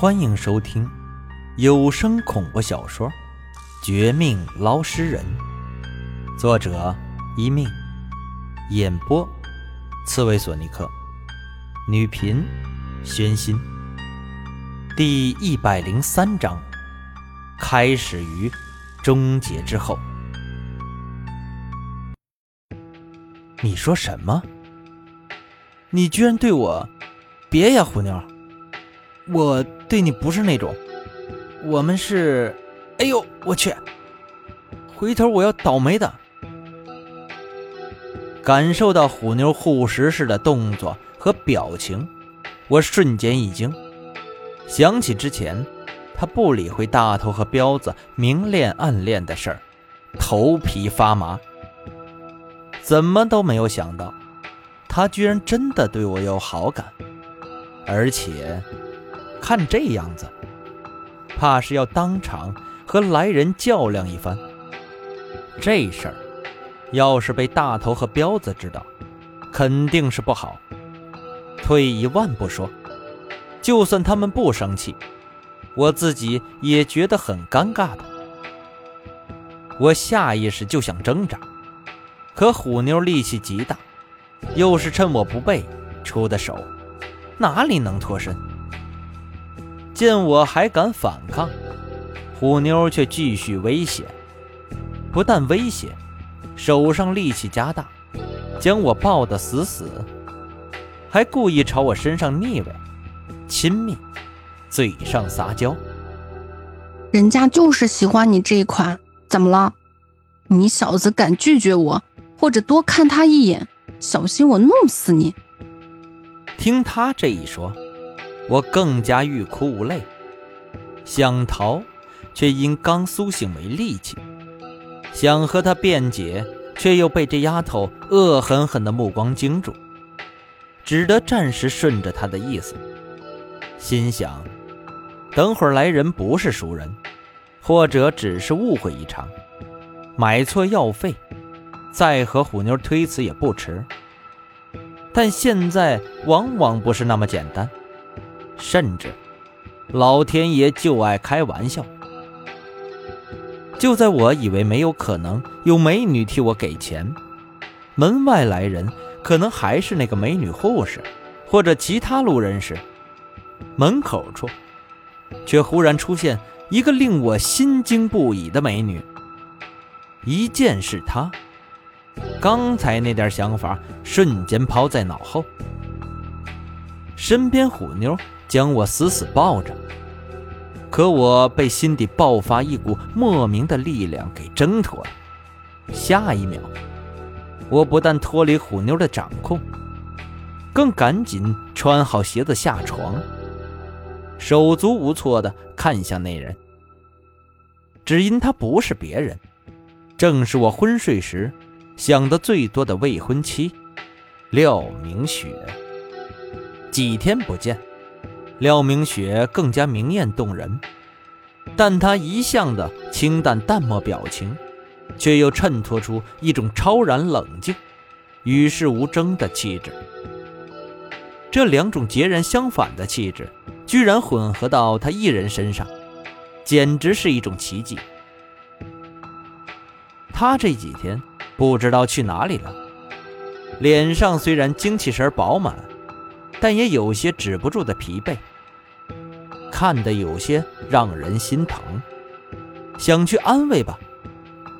欢迎收听有声恐怖小说《绝命捞尸人》，作者一命，演播刺猬索尼克，女频宣心。第一百零三章，开始于终结之后。你说什么？你居然对我？别呀，虎妞，我对你不是那种，我们是……哎呦，我去！回头我要倒霉的。感受到虎妞护食似的动作和表情，我瞬间一惊，想起之前他不理会大头和彪子明恋暗恋的事儿，头皮发麻。怎么都没有想到，他居然真的对我有好感。而且，看这样子，怕是要当场和来人较量一番。这事儿要是被大头和彪子知道，肯定是不好。退一万步说，就算他们不生气，我自己也觉得很尴尬的。我下意识就想挣扎，可虎妞力气极大，又是趁我不备出的手。哪里能脱身？见我还敢反抗，虎妞却继续威胁。不但威胁，手上力气加大，将我抱得死死，还故意朝我身上腻歪、亲密，嘴上撒娇。人家就是喜欢你这一款，怎么了？你小子敢拒绝我，或者多看他一眼，小心我弄死你！听他这一说，我更加欲哭无泪，想逃，却因刚苏醒没力气；想和他辩解，却又被这丫头恶狠狠的目光惊住，只得暂时顺着他的意思。心想，等会儿来人不是熟人，或者只是误会一场，买错药费，再和虎妞推辞也不迟。但现在往往不是那么简单，甚至老天爷就爱开玩笑。就在我以为没有可能有美女替我给钱，门外来人可能还是那个美女护士，或者其他路人时，门口处却忽然出现一个令我心惊不已的美女。一见是她。刚才那点想法瞬间抛在脑后，身边虎妞将我死死抱着，可我被心底爆发一股莫名的力量给挣脱了。下一秒，我不但脱离虎妞的掌控，更赶紧穿好鞋子下床，手足无措地看向那人，只因他不是别人，正是我昏睡时。想的最多的未婚妻，廖明雪。几天不见，廖明雪更加明艳动人，但她一向的清淡淡漠表情，却又衬托出一种超然冷静、与世无争的气质。这两种截然相反的气质，居然混合到她一人身上，简直是一种奇迹。她这几天。不知道去哪里了，脸上虽然精气神饱满，但也有些止不住的疲惫，看得有些让人心疼。想去安慰吧，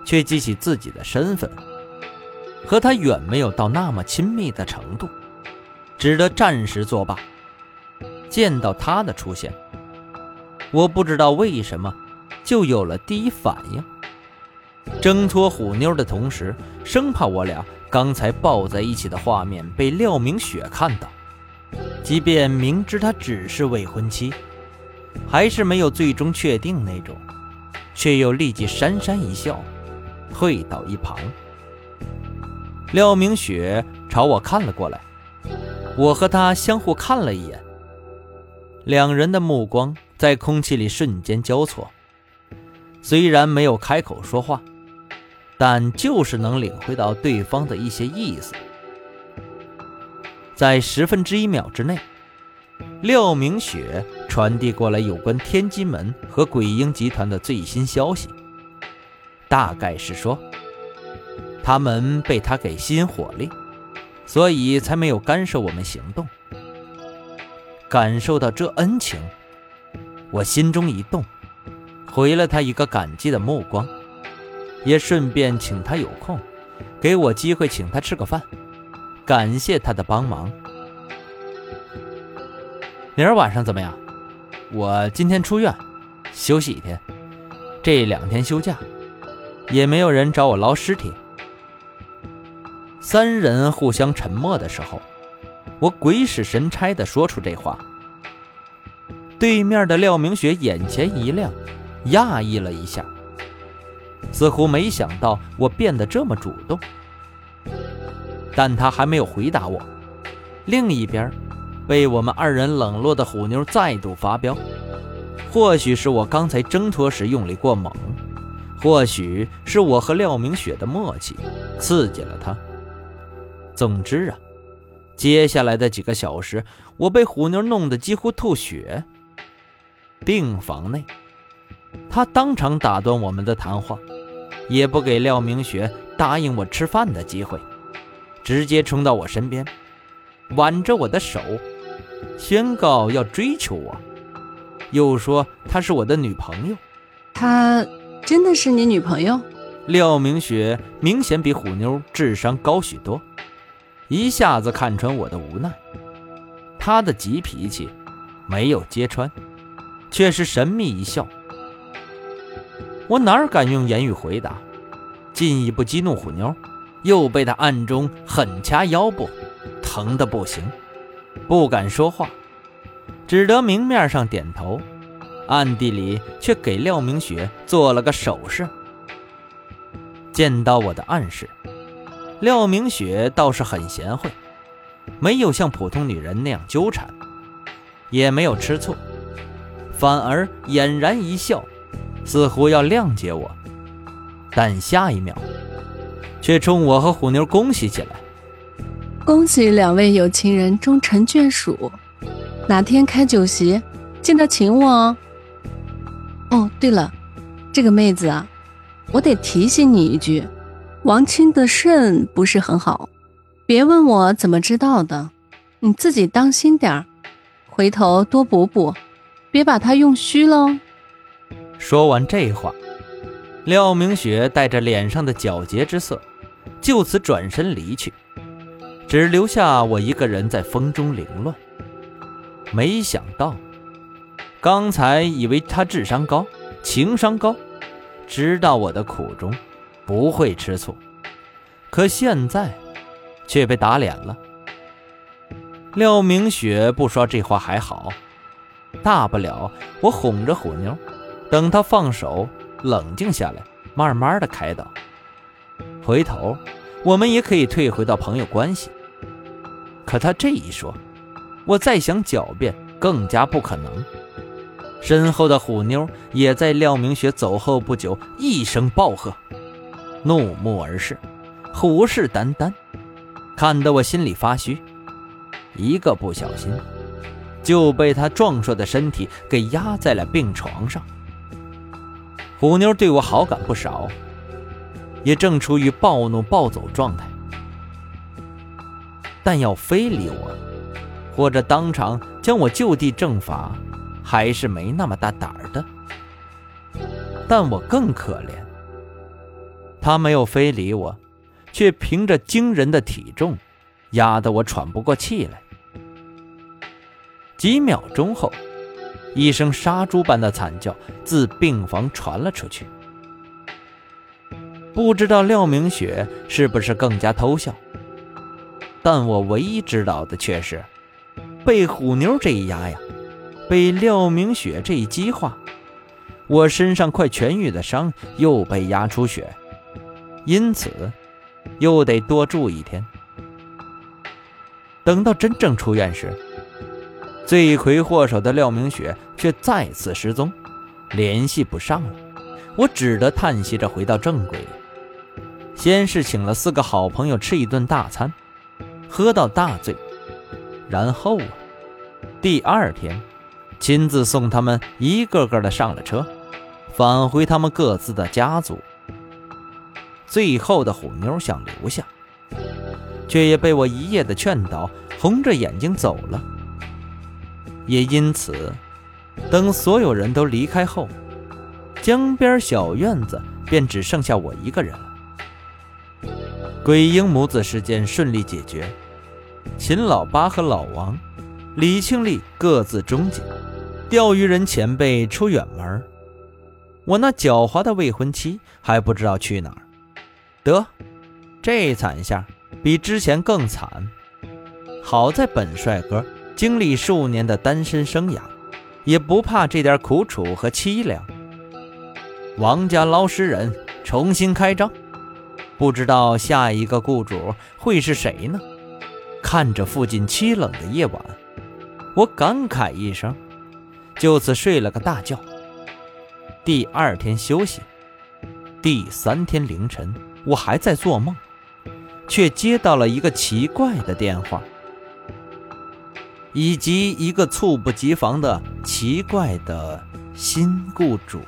却记起自己的身份，和他远没有到那么亲密的程度，只得暂时作罢。见到他的出现，我不知道为什么就有了第一反应。挣脱虎妞的同时，生怕我俩刚才抱在一起的画面被廖明雪看到。即便明知她只是未婚妻，还是没有最终确定那种，却又立即讪讪一笑，退到一旁。廖明雪朝我看了过来，我和她相互看了一眼，两人的目光在空气里瞬间交错，虽然没有开口说话。但就是能领会到对方的一些意思，在十分之一秒之内，廖明雪传递过来有关天机门和鬼婴集团的最新消息，大概是说，他们被他给吸引火力，所以才没有干涉我们行动。感受到这恩情，我心中一动，回了他一个感激的目光，也顺便请他有空，给我机会请他吃个饭，感谢他的帮忙。明儿晚上怎么样？我今天出院，休息一天，这两天休假，也没有人找我捞尸体。三人互相沉默的时候，我鬼使神差的说出这话。对面的廖明雪眼前一亮，讶异了一下，似乎没想到我变得这么主动。但他还没有回答我，另一边。被我们二人冷落的虎妞再度发飙，或许是我刚才挣脱时用力过猛，或许是我和廖明雪的默契刺激了她。总之啊，接下来的几个小时，我被虎妞弄得几乎吐血。病房内，他当场打断我们的谈话，也不给廖明雪答应我吃饭的机会，直接冲到我身边，挽着我的手。宣告要追求我，又说她是我的女朋友。她真的是你女朋友？廖明雪明显比虎妞智商高许多，一下子看穿我的无奈。她的急脾气没有揭穿，却是神秘一笑。我哪敢用言语回答，进一步激怒虎妞，又被他暗中狠掐腰部，疼得不行。不敢说话，只得明面上点头，暗地里却给廖明雪做了个手势。见到我的暗示，廖明雪倒是很贤惠，没有像普通女人那样纠缠，也没有吃醋，反而俨然一笑，似乎要谅解我。但下一秒，却冲我和虎妞恭喜起来。恭喜两位有情人终成眷属，哪天开酒席，记得请我哦。哦，对了，这个妹子啊，我得提醒你一句，王清的肾不是很好，别问我怎么知道的，你自己当心点儿，回头多补补，别把它用虚喽。说完这话，廖明雪带着脸上的皎洁之色，就此转身离去。只留下我一个人在风中凌乱。没想到，刚才以为他智商高、情商高，知道我的苦衷，不会吃醋，可现在却被打脸了。廖明雪不说这话还好，大不了我哄着虎妞，等他放手冷静下来，慢慢的开导。回头我们也可以退回到朋友关系。可他这一说，我再想狡辩更加不可能。身后的虎妞也在廖明雪走后不久一声暴喝，怒目而视，虎视眈眈，看得我心里发虚。一个不小心，就被他壮硕的身体给压在了病床上。虎妞对我好感不少，也正处于暴怒暴走状态。但要非礼我，或者当场将我就地正法，还是没那么大胆儿的。但我更可怜，他没有非礼我，却凭着惊人的体重，压得我喘不过气来。几秒钟后，一声杀猪般的惨叫自病房传了出去。不知道廖明雪是不是更加偷笑？但我唯一知道的却是，被虎妞这一压呀，被廖明雪这一激化，我身上快痊愈的伤又被压出血，因此又得多住一天。等到真正出院时，罪魁祸首的廖明雪却再次失踪，联系不上了。我只得叹息着回到正轨，先是请了四个好朋友吃一顿大餐。喝到大醉，然后啊，第二天，亲自送他们一个个的上了车，返回他们各自的家族。最后的虎妞想留下，却也被我一夜的劝导，红着眼睛走了。也因此，等所有人都离开后，江边小院子便只剩下我一个人了。鬼婴母子事件顺利解决，秦老八和老王、李庆利各自终结，钓鱼人前辈出远门，我那狡猾的未婚妻还不知道去哪儿。得，这惨下比之前更惨。好在本帅哥经历数年的单身生涯，也不怕这点苦楚和凄凉。王家捞尸人重新开张，不知道下一个雇主会是谁呢？看着附近凄冷的夜晚，我感慨一声，就此睡了个大觉。第二天休息，第三天凌晨。我还在做梦，却接到了一个奇怪的电话，以及一个猝不及防的奇怪的新雇主。